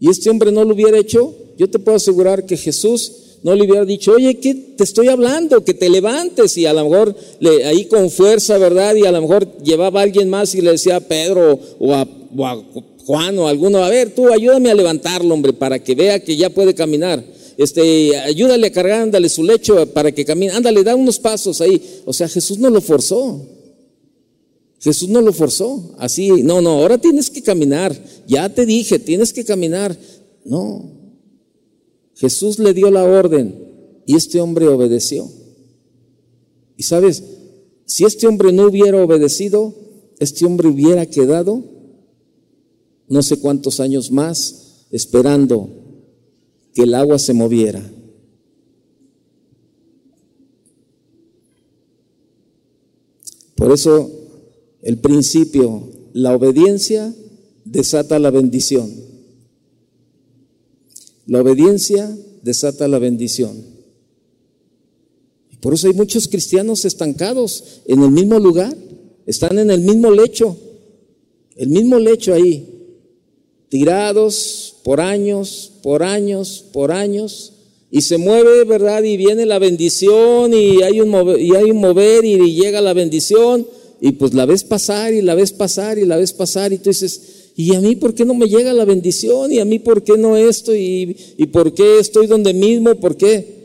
Speaker 1: y este hombre no lo hubiera hecho, yo te puedo asegurar que Jesús no le hubiera dicho, oye, ¿qué te estoy hablando? Que te levantes. Y a lo mejor le, ahí con fuerza, ¿verdad? Y a lo mejor llevaba a alguien más y le decía a Pedro o a, o a Juan o a alguno, a ver, tú ayúdame a levantarlo, hombre, para que vea que ya puede caminar este, ayúdale a cargar, ándale su lecho para que camine, ándale, da unos pasos ahí. O sea, Jesús no lo forzó. Jesús no lo forzó. Así, no, no, ahora tienes que caminar. Ya te dije, tienes que caminar. No. Jesús le dio la orden y este hombre obedeció. Y sabes, si este hombre no hubiera obedecido, este hombre hubiera quedado no sé cuántos años más esperando que el agua se moviera. Por eso el principio, la obediencia desata la bendición. La obediencia desata la bendición. Por eso hay muchos cristianos estancados en el mismo lugar, están en el mismo lecho, el mismo lecho ahí, tirados, por años, por años, por años, y se mueve, ¿verdad? Y viene la bendición y hay un mover, y, hay un mover y, llega la bendición y pues la ves pasar y la ves pasar y la ves pasar y tú dices, ¿y a mí por qué no me llega la bendición? ¿Y a mí por qué no esto? ¿Y, y por qué estoy donde mismo? ¿Por qué?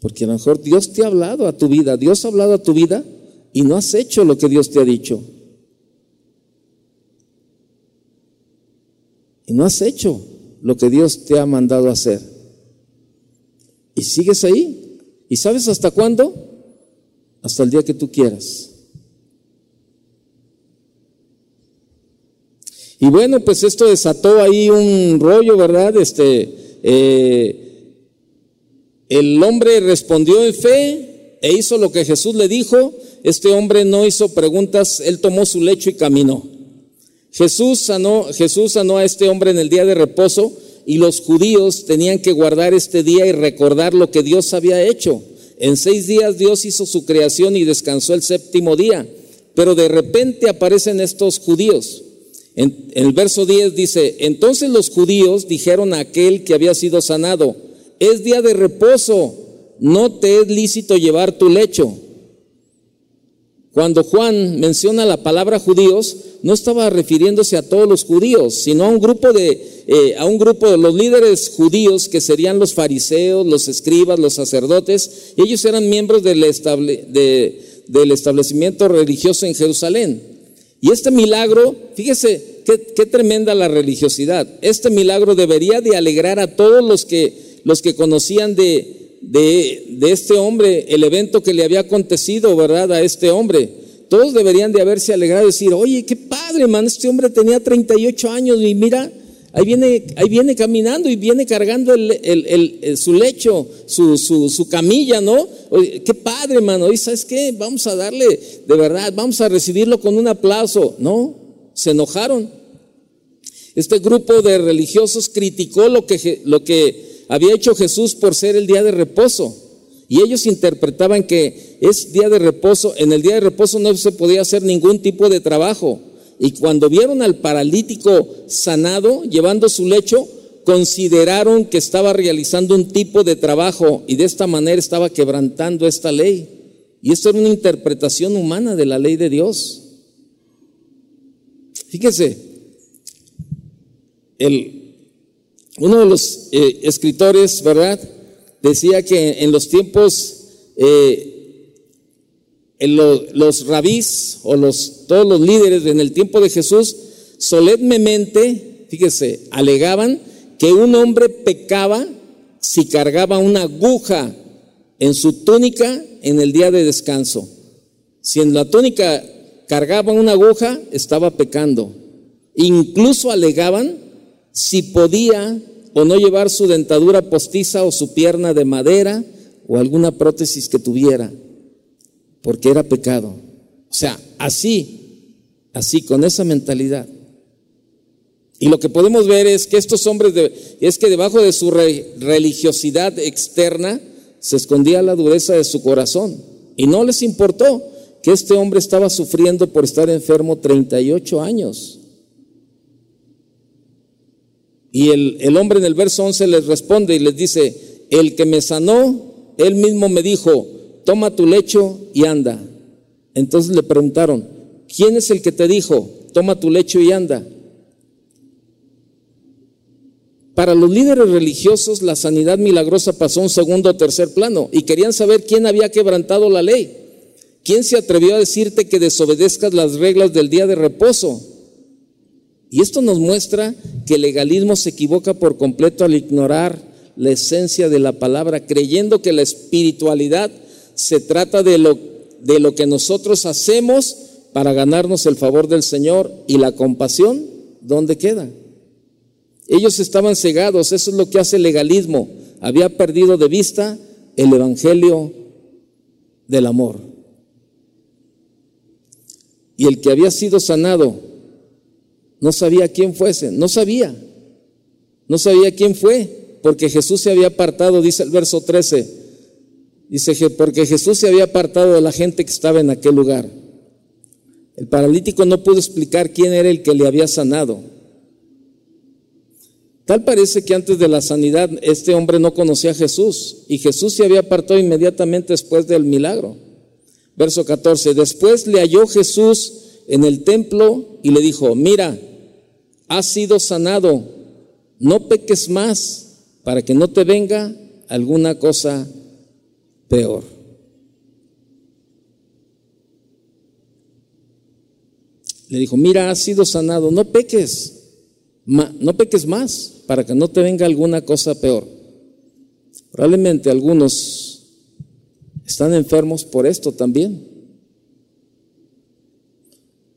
Speaker 1: Porque a lo mejor Dios te ha hablado a tu vida, Dios ha hablado a tu vida y no has hecho lo que Dios te ha dicho. y no has hecho lo que Dios te ha mandado hacer. Y sigues ahí. ¿Y sabes hasta cuándo? Hasta el día que tú quieras. Y bueno, pues esto desató ahí un rollo, ¿verdad? Este, eh, el hombre respondió en fe e hizo lo que Jesús le dijo. Este hombre no hizo preguntas, él tomó su lecho y caminó. Jesús sanó, Jesús sanó a este hombre en el día de reposo y los judíos tenían que guardar este día y recordar lo que Dios había hecho. En seis días Dios hizo su creación y descansó el séptimo día, pero de repente aparecen estos judíos. En, el verso 10 dice, entonces los judíos dijeron a aquel que había sido sanado, es día de reposo, no te es lícito llevar tu lecho. Cuando Juan menciona la palabra judíos, no estaba refiriéndose a todos los judíos, sino a un grupo de, eh, a un grupo de los líderes judíos que serían los fariseos, los escribas, los sacerdotes. Ellos eran miembros del, del establecimiento religioso en Jerusalén. Y este milagro, fíjese qué, qué, tremenda la religiosidad. Este milagro debería de alegrar a todos los que, los que conocían de, de, este hombre, el evento que le había acontecido, ¿verdad? A este hombre. Todos deberían de haberse alegrado y decir, oye, qué padre, man, este hombre tenía 38 años y mira, ahí viene, ahí viene caminando y viene cargando el, su lecho, su, su, camilla, ¿no? Oye, qué padre, man, oye, ¿sabes qué? Vamos a darle, de verdad, vamos a recibirlo con un aplauso. No, se enojaron. Este grupo de religiosos criticó lo que, lo que había hecho Jesús por ser el día de reposo. Y ellos interpretaban que es día de reposo, en el día de reposo no se podía hacer ningún tipo de trabajo. Y cuando vieron al paralítico sanado llevando su lecho, consideraron que estaba realizando un tipo de trabajo y de esta manera estaba quebrantando esta ley. Y esto era una interpretación humana de la ley de Dios. Fíjese, el, uno de los eh, escritores, ¿verdad? Decía que en los tiempos, eh, los rabís o los, todos los líderes en el tiempo de Jesús, solemnemente, fíjese, alegaban que un hombre pecaba si cargaba una aguja en su túnica en el día de descanso. Si en la túnica cargaba una aguja, estaba pecando. Incluso alegaban si podía o no llevar su dentadura postiza o su pierna de madera o alguna prótesis que tuviera, porque era pecado. O sea, así así, con esa mentalidad. Y lo que podemos ver es que estos hombres, es que debajo de su religiosidad externa se escondía la dureza de su corazón. Y no les importó que este hombre estaba sufriendo por estar enfermo 38 años. Y el, el, hombre en el verso 11 les responde y les dice, el que me sanó, él mismo me dijo, toma tu lecho y anda. Entonces le preguntaron, ¿quién es el que te dijo, toma tu lecho y anda? Para los líderes religiosos la sanidad milagrosa pasó a un segundo o tercer plano y querían saber quién había quebrantado la ley. ¿Quién se atrevió a decirte que desobedezcas las reglas del día de reposo? Y esto nos muestra que el legalismo se equivoca por completo al ignorar la esencia de la palabra, creyendo que la espiritualidad se trata de lo, de lo que nosotros hacemos para ganarnos el favor del Señor y la compasión, ¿dónde queda? Ellos estaban cegados, eso es lo que hace el legalismo. Había perdido de vista el Evangelio del amor. Y el que había sido sanado no sabía quién fuese, no sabía, no sabía quién fue, porque Jesús se había apartado, dice el verso 13, dice porque Jesús se había apartado de la gente que estaba en aquel lugar. El paralítico no pudo explicar quién era el que le había sanado. Tal parece que antes de la sanidad este hombre no conocía a Jesús y Jesús se había apartado inmediatamente después del milagro. Verso 14, después le halló Jesús en el templo y le dijo, mira, has sido sanado, no peques más para que no te venga alguna cosa peor. Le dijo, mira, has sido sanado, no peques, no peques más para que no te venga alguna cosa peor. Probablemente algunos están enfermos por esto también.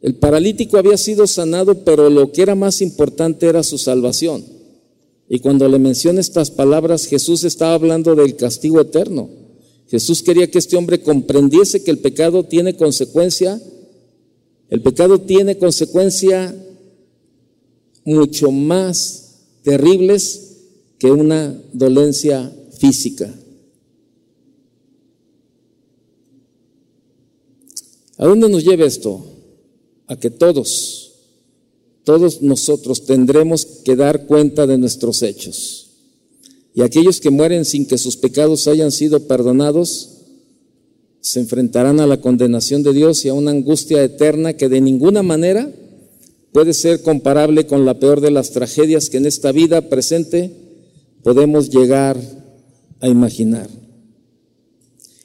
Speaker 1: El paralítico había sido sanado, pero lo que era más importante era su salvación. Y cuando le menciona estas palabras, Jesús estaba hablando del castigo eterno. Jesús quería que este hombre comprendiese que el pecado tiene consecuencia, el pecado tiene consecuencia mucho más terribles que una dolencia física. ¿A dónde nos lleva esto? A que todos, todos nosotros tendremos que dar cuenta de nuestros hechos. Y aquellos que mueren sin que sus pecados hayan sido perdonados, se enfrentarán a la condenación de Dios y a una angustia eterna que de ninguna manera puede ser comparable con la peor de las tragedias que en esta vida presente podemos llegar a imaginar.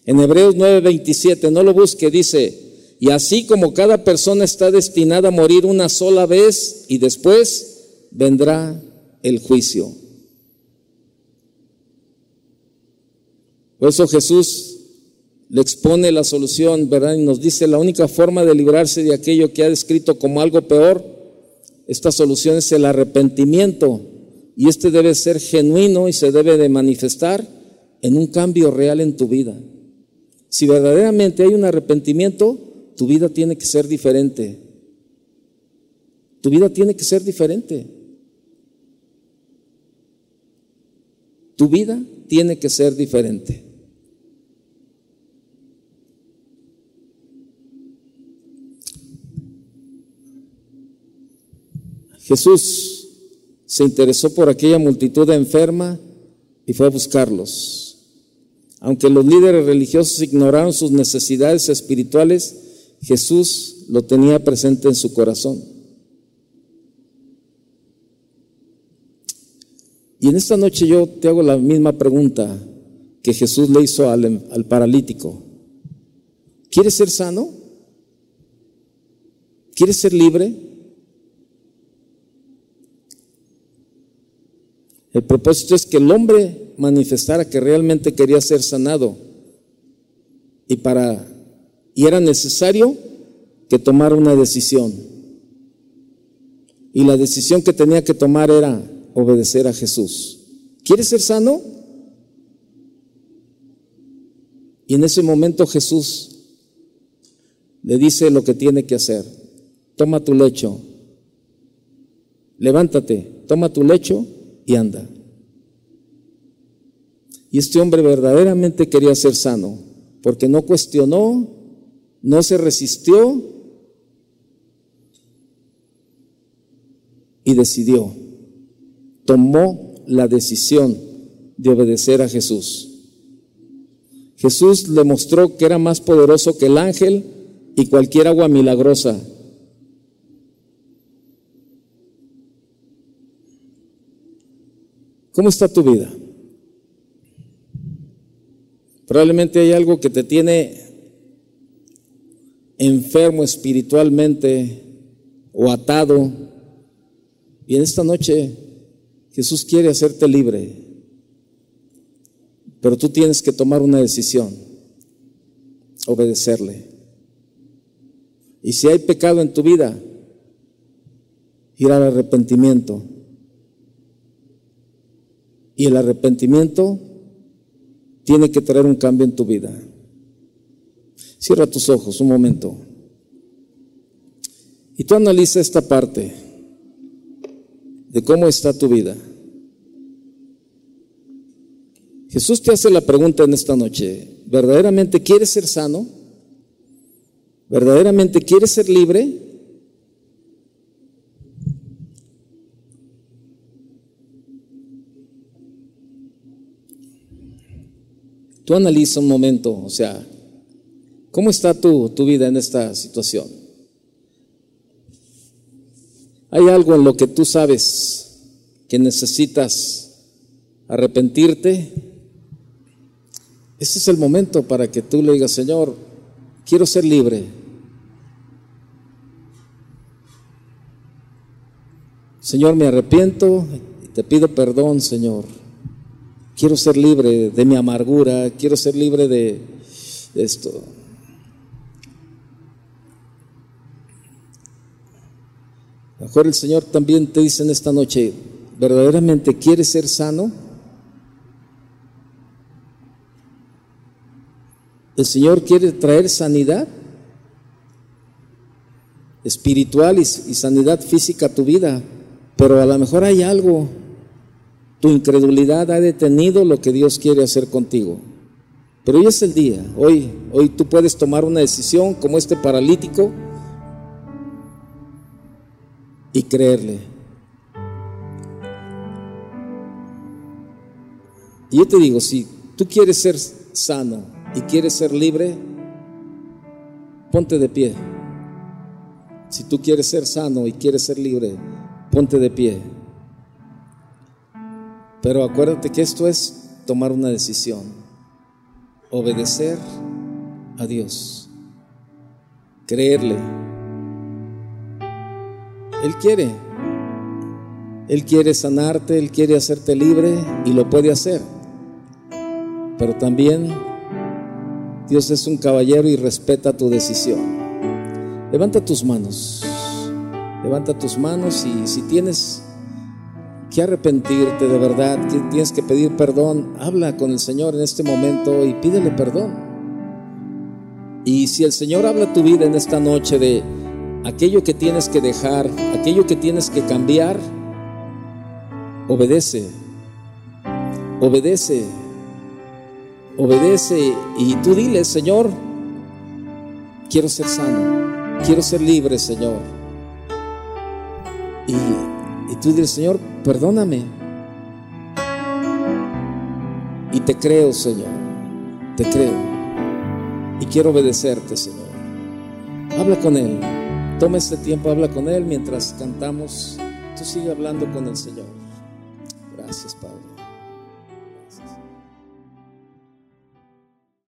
Speaker 1: En Hebreos 9:27, no lo busque, dice, y así como cada persona está destinada a morir una sola vez y después vendrá el juicio. Por eso Jesús le expone la solución, ¿verdad? Y nos dice la única forma de librarse de aquello que ha descrito como algo peor, esta solución es el arrepentimiento. Y este debe ser genuino y se debe de manifestar en un cambio real en tu vida. Si verdaderamente hay un arrepentimiento, tu vida tiene que ser diferente. Tu vida tiene que ser diferente. Tu vida tiene que ser diferente. Jesús se interesó por aquella multitud enferma y fue a buscarlos. Aunque los líderes religiosos ignoraron sus necesidades espirituales, Jesús lo tenía presente en su corazón. Y en esta noche yo te hago la misma pregunta que Jesús le hizo al, al paralítico. ¿Quieres ser sano? ¿Quieres ser libre? El propósito es que el hombre manifestara que realmente quería ser sanado. Y para y era necesario que tomara una decisión. Y la decisión que tenía que tomar era obedecer a Jesús. ¿Quieres ser sano? Y en ese momento Jesús le dice lo que tiene que hacer. toma tu lecho. Levántate, toma tu lecho y anda. Y este hombre verdaderamente quería ser sano, porque no cuestionó, no se resistió y decidió, tomó la decisión de obedecer a Jesús. Jesús le mostró que era más poderoso que el ángel y cualquier agua milagrosa. ¿Cómo está tu vida? Probablemente hay algo que te tiene enfermo espiritualmente o atado. Y en esta noche Jesús quiere hacerte libre. Pero tú tienes que tomar una decisión, obedecerle. Y si hay pecado en tu vida, ir al arrepentimiento. Y el arrepentimiento tiene que traer un cambio en tu vida. Cierra tus ojos un momento. Y tú analiza esta parte de cómo está tu vida. Jesús te hace la pregunta en esta noche, ¿verdaderamente quieres ser sano? ¿Verdaderamente quieres ser libre? Tú analiza un momento, o sea, ¿cómo está tu, tu vida en esta situación? ¿Hay algo en lo que tú sabes que necesitas arrepentirte? Este es el momento para que tú le digas, Señor, quiero ser libre. Señor, me arrepiento y te pido perdón, Señor. Quiero ser libre de mi amargura, quiero ser libre de, esto. A lo mejor el Señor también te dice en esta noche, ¿verdaderamente quieres ser sano? ¿El Señor quiere traer sanidad espiritual y, sanidad física a tu vida? Pero a lo mejor hay algo tu incredulidad ha detenido lo que Dios quiere hacer contigo. Pero hoy es el día, hoy, hoy tú puedes tomar una decisión como este paralítico y creerle. Y yo te digo, si tú quieres ser sano y quieres ser libre, ponte de pie. Si tú quieres ser sano y quieres ser libre, ponte de pie. Pero acuérdate que esto es tomar una decisión, obedecer a Dios, creerle. Él quiere, Él quiere sanarte, Él quiere hacerte libre y lo puede hacer. Pero también Dios es un caballero y respeta tu decisión. Levanta tus manos, levanta tus manos y si tienes que arrepentirte de verdad, tienes que pedir perdón, habla con el Señor en este momento y pídele perdón. Y si el Señor habla tu vida en esta noche de aquello que tienes que dejar, aquello que tienes que cambiar, obedece, obedece, obedece y tú dile, Señor, quiero ser sano, quiero ser libre, Señor. Y tú dices, Señor, perdóname. Y te creo, Señor. Te creo. Y quiero obedecerte, Señor. Habla con Él. Toma este tiempo, habla con Él mientras cantamos. Tú sigue hablando con el Señor. Gracias, Padre.